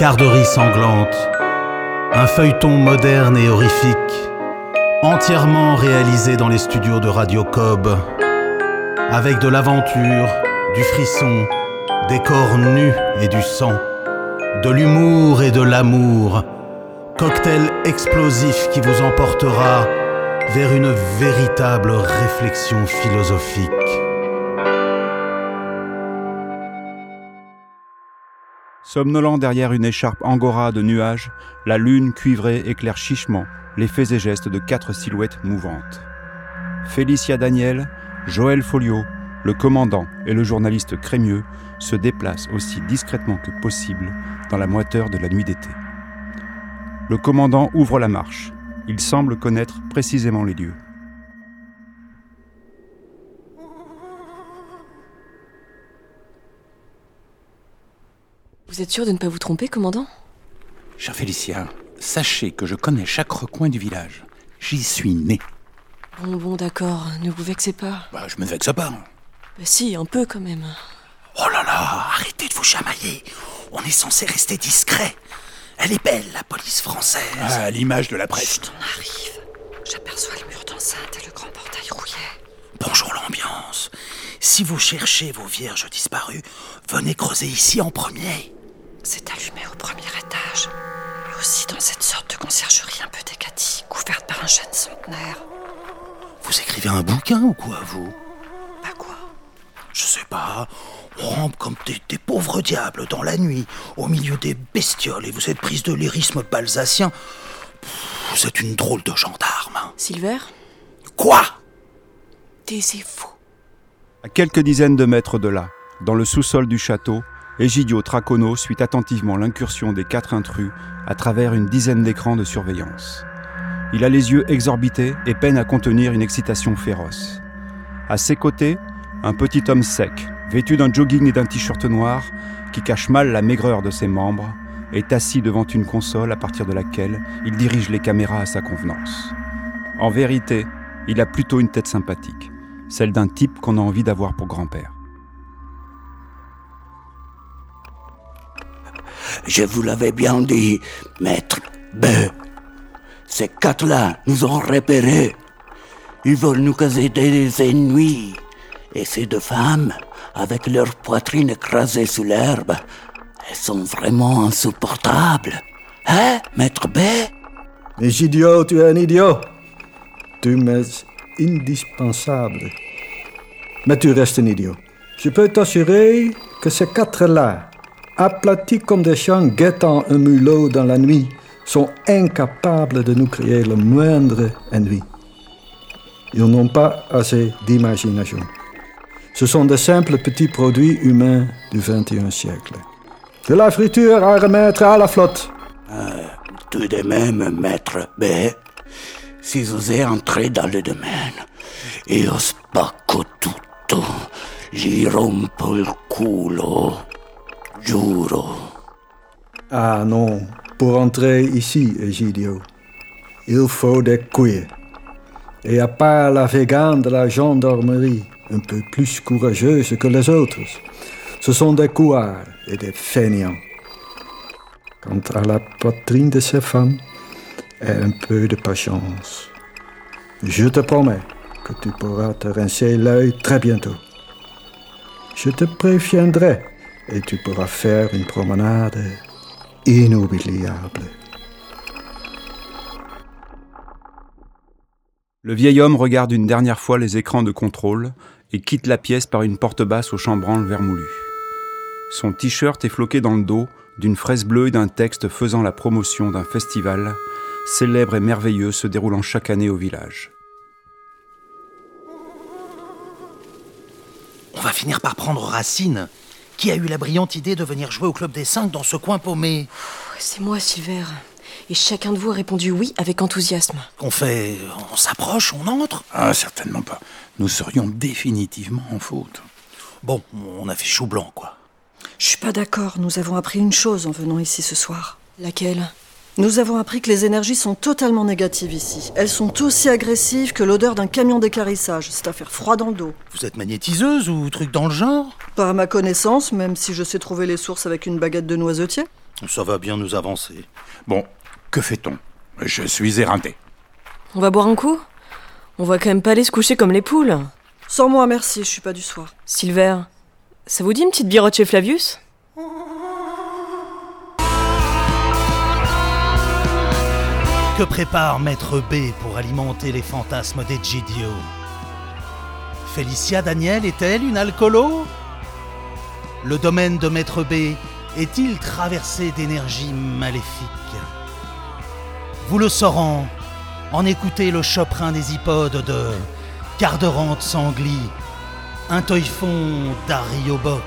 Carderie sanglante, un feuilleton moderne et horrifique, entièrement réalisé dans les studios de Radio Cobb, avec de l'aventure, du frisson, des corps nus et du sang, de l'humour et de l'amour, cocktail explosif qui vous emportera vers une véritable réflexion philosophique. Somnolent derrière une écharpe angora de nuages, la lune cuivrée éclaire chichement les faits et gestes de quatre silhouettes mouvantes. Félicia Daniel, Joël Folio, le commandant et le journaliste Crémieux se déplacent aussi discrètement que possible dans la moiteur de la nuit d'été. Le commandant ouvre la marche. Il semble connaître précisément les lieux. Vous êtes sûr de ne pas vous tromper, commandant? Cher Félicien, sachez que je connais chaque recoin du village. J'y suis né. Bon, bon, d'accord, ne vous vexez pas. Bah, je me vexe pas. Bah si, un peu quand même. Oh là là, arrêtez de vous chamailler. On est censé rester discret. Elle est belle, la police française. Ah, à l'image de la presse. On arrive. J'aperçois le mur d'enceinte et le grand portail rouillé. Bonjour l'ambiance. Si vous cherchez vos vierges disparues, venez creuser ici en premier. C'est allumé au premier étage. Et aussi dans cette sorte de conciergerie un peu décatie, couverte par un chêne centenaire. Vous écrivez un bouquin ou quoi, vous? Pas quoi Je sais pas. On rampe comme des, des pauvres diables dans la nuit, au milieu des bestioles, et vous êtes prise de lyrisme balsacien. Vous êtes une drôle de gendarme. Silver? Quoi? Taisez-vous. À quelques dizaines de mètres de là, dans le sous-sol du château, Egidio Tracono suit attentivement l'incursion des quatre intrus à travers une dizaine d'écrans de surveillance. Il a les yeux exorbités et peine à contenir une excitation féroce. À ses côtés, un petit homme sec, vêtu d'un jogging et d'un t-shirt noir, qui cache mal la maigreur de ses membres, est assis devant une console à partir de laquelle il dirige les caméras à sa convenance. En vérité, il a plutôt une tête sympathique, celle d'un type qu'on a envie d'avoir pour grand-père. Je vous l'avais bien dit, maître B. Ces quatre-là nous ont repérés. Ils veulent nous causer des ennuis. Et ces deux femmes, avec leur poitrine écrasée sous l'herbe, elles sont vraiment insupportables. Hein, maître B? Mais idiot, tu es un idiot. Tu m'es indispensable. Mais tu restes un idiot. Je peux t'assurer que ces quatre-là, aplatis comme des chiens guettant un mulot dans la nuit, sont incapables de nous créer le moindre ennui. Ils n'ont pas assez d'imagination. Ce sont de simples petits produits humains du XXIe siècle. De la friture à remettre à la flotte. Tout de même, maître B, si vous êtes entré dans le domaine, io spacco tutto, gli rompo il culo, Ah non, pour entrer ici, Egidio, il faut des couilles. Et à part la végane de la gendarmerie, un peu plus courageuse que les autres, ce sont des couards et des feignants. Quant à la poitrine de ces femmes, et un peu de patience. Je te promets que tu pourras te rincer l'œil très bientôt. Je te préviendrai et tu pourras faire une promenade inoubliable. Le vieil homme regarde une dernière fois les écrans de contrôle et quitte la pièce par une porte basse au chambranle vermoulu. Son t-shirt est floqué dans le dos d'une fraise bleue et d'un texte faisant la promotion d'un festival célèbre et merveilleux se déroulant chaque année au village. On va finir par prendre Racine. Qui a eu la brillante idée de venir jouer au Club des Cinq dans ce coin paumé C'est moi, Silver. Et chacun de vous a répondu oui avec enthousiasme. Qu'on fait. On s'approche, on entre Ah, certainement pas. Nous serions définitivement en faute. Bon, on a fait chou blanc, quoi. Je suis pas d'accord. Nous avons appris une chose en venant ici ce soir. Laquelle? Nous avons appris que les énergies sont totalement négatives ici. Elles sont aussi agressives que l'odeur d'un camion d'écarissage. C'est à faire froid dans le dos. Vous êtes magnétiseuse ou truc dans le genre? Pas à ma connaissance, même si je sais trouver les sources avec une baguette de noisetier. Ça va bien nous avancer. Bon, que fait-on? Je suis éreinté. On va boire un coup? On va quand même pas aller se coucher comme les poules. Sans moi, merci, je suis pas du soir. Silver, ça vous dit une petite birotte chez Flavius? Que prépare Maître B pour alimenter les fantasmes d'Egidio Félicia Daniel est-elle une alcoolo? Le domaine de Maître B est-il traversé d'énergie maléfique Vous le saurez en écouter le choprin des hippodes de Carderante Sangli, un toifon d'Arioboc.